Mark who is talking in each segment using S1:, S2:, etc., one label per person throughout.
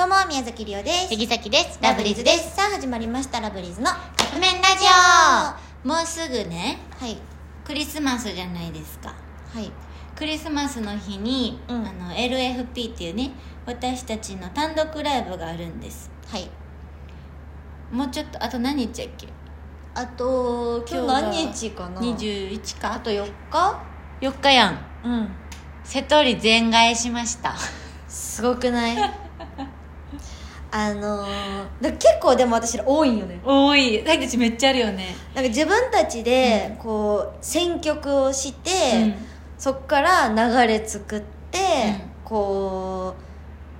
S1: どうも宮崎りおです。
S2: 杉崎です。
S1: ラブリーズです。さあ始まりましたラブリーズのは
S2: カップ麺ラジオ。もうすぐね
S1: い。
S2: クリスマスじゃないですか。
S1: はい。
S2: クリスマスの日に、
S1: うん。
S2: あの LFP っていうね私たちの単独ライブがあるんです。
S1: はい。
S2: もうちょっとあと何日やっけ？
S1: あと今日
S2: が
S1: 何日かな
S2: ？21か？
S1: あと4日
S2: ？4日やん。
S1: うん。
S2: 瀬戸利全替えしました。
S1: すごくない？あのー、だ結構でも私ら多いんよね。
S2: 多い。私たちめっちゃあるよね。
S1: なんか自分たちでこう選曲をして、
S2: うん。
S1: そっから流れ作って、
S2: うん。
S1: こう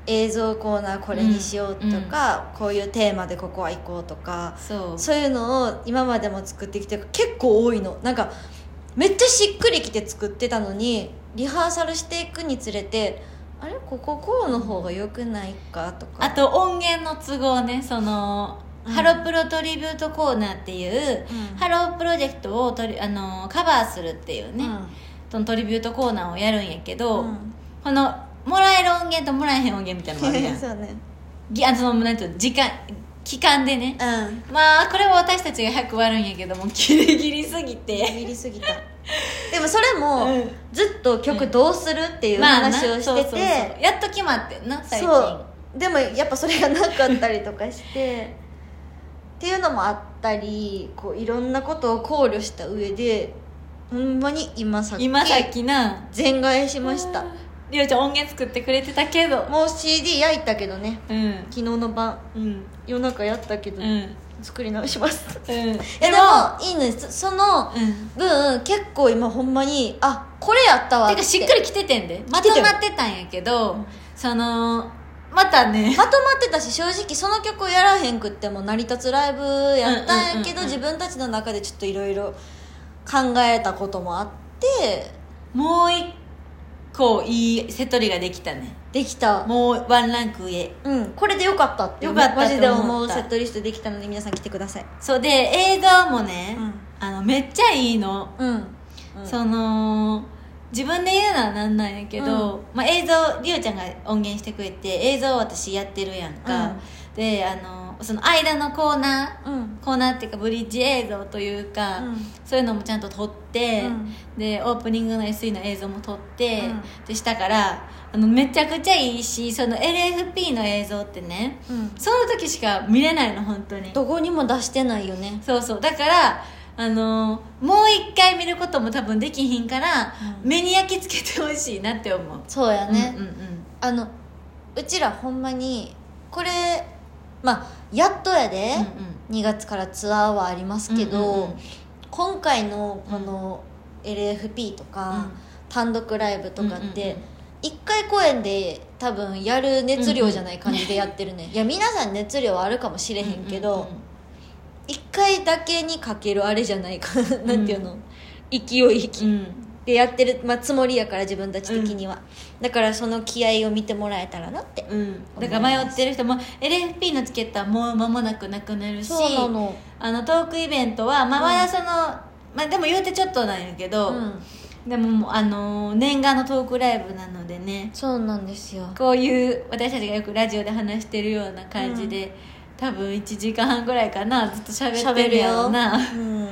S1: 映像コーナーこれにしようとか、こういうテーマでここは行こうとか
S2: そう。
S1: そういうのを今までも作ってきて結構多いの。なんかめっちゃしっくりきて作ってたのにリハーサルしていくにつれてあれ？こここうの方が良くないかとか。
S2: あと音源の都合ね。その、
S1: うん。
S2: ハロプロトリビュートコーナーっていう、
S1: うん。
S2: ハロープロジェクトをトリあのカバーするっていうね、そのトリビュートコーナーをやるんやけど、
S1: うん。
S2: このもらえる音源ともらえへん音源みたいなのがあるやん。
S1: そうね。
S2: ぎあそのなんていうの時間期間でね。
S1: うん。
S2: まあこれは私たちが100割るんやけどもギリギリすぎて。
S1: ビりすぎたでもそれも、
S2: うん。
S1: ずっと曲どうするっていう話をしてて、
S2: やっと決まってんな最近。
S1: そうでもやっぱそれがなかったりとかしてっていうのもあったりこういろんなことを考慮した上でほんまに今さっき
S2: 今さっきな。
S1: 全替えしました。
S2: りおちゃん音源作ってくれてたけど
S1: もう CD 焼いたけどね
S2: うん
S1: 昨日の晩
S2: うん
S1: 夜中やったけど、
S2: うん
S1: 作り直します。
S2: うん。
S1: いやでもいいのですその
S2: うん。
S1: 分結構今ほんまにあこれやったわって。
S2: てかしっかり来ててんで。まとまってたんやけど、
S1: うん。
S2: そのまたね。
S1: まとまってたし正直その曲をやらへんくっても成り立つライブやったんやけど、自分たちの中でちょっといろいろ考えたこともあって
S2: もう一個いいセトリができたね。
S1: できた。
S2: もうワンランク上。
S1: うん。これでよかったって
S2: よかった
S1: マジで思うセットリストできたので皆さん来てください。
S2: そう。で映像もね、
S1: うん。
S2: あのめっちゃいいの、
S1: うん、うん。
S2: その自分で言うのはなんなんやけど、まあ、映像りおちゃんが音源してくれて映像を私やってるやんか、であのその間のコーナー
S1: うん。
S2: コーナーっていうかブリッジ映像というか、
S1: うん。
S2: そういうのもちゃんと撮って、
S1: うん。
S2: でオープニングの SE の映像も撮って、
S1: うん。
S2: でしたからあのめちゃくちゃいいしその LFP の映像ってね
S1: うん。
S2: その時しか見れないの本当に。
S1: どこにも出してないよね。
S2: そうそう。だからあのもう一回見ることも多分できひんから、
S1: うん。
S2: 目に焼き付けてほしいなって思う。
S1: そうやね、
S2: うんうん
S1: あのうちらほんまにこれまあやっとやで、2月からツアーはありますけど、
S2: うんうんうん。
S1: 今回のこの LFP とか、
S2: うん。
S1: 単独ライブとかって、
S2: うんうんうん。
S1: 1回公演で多分やる熱量じゃない感じでやってるね、いや皆さん熱量はあるかもしれへんけど、
S2: うんうんうん
S1: 1回だけにかけるあれじゃないかなんていうの、勢い勢い
S2: うん。
S1: でやってる、まあ、つもりやから自分たち的には、だからその気合を見てもらえたらなって、
S2: うん、だから迷ってる人も LFP のチケットはもう間もなくなくなるし
S1: そうなの。
S2: あのトークイベントは、まあ、まだその、まあ、でも言うてちょっとなんやけど、
S1: うん。
S2: でもあの念願のトークライブなのでね
S1: そうなんですよ。
S2: こういう私たちがよくラジオで話してるような感じで、多分1時間半ぐらいかなずっと喋ってるやろうな。
S1: うん。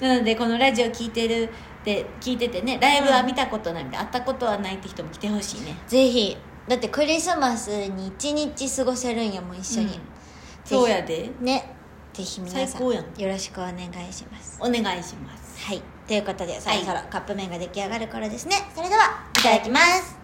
S2: なのでこのラジオ聞いてるって聞いててねライブは見たことないみたいな会ったことはないって人も来てほしいね。
S1: ぜひ。だってクリスマスに一日過ごせるんやもん一緒に、
S2: うん。そうやで。
S1: ね。ぜひ皆さ
S2: ん
S1: よろしくお願いします。
S2: お願いします。
S1: はい。ということでそろそろカップ麺が出来上がる頃ですね。それではいただきます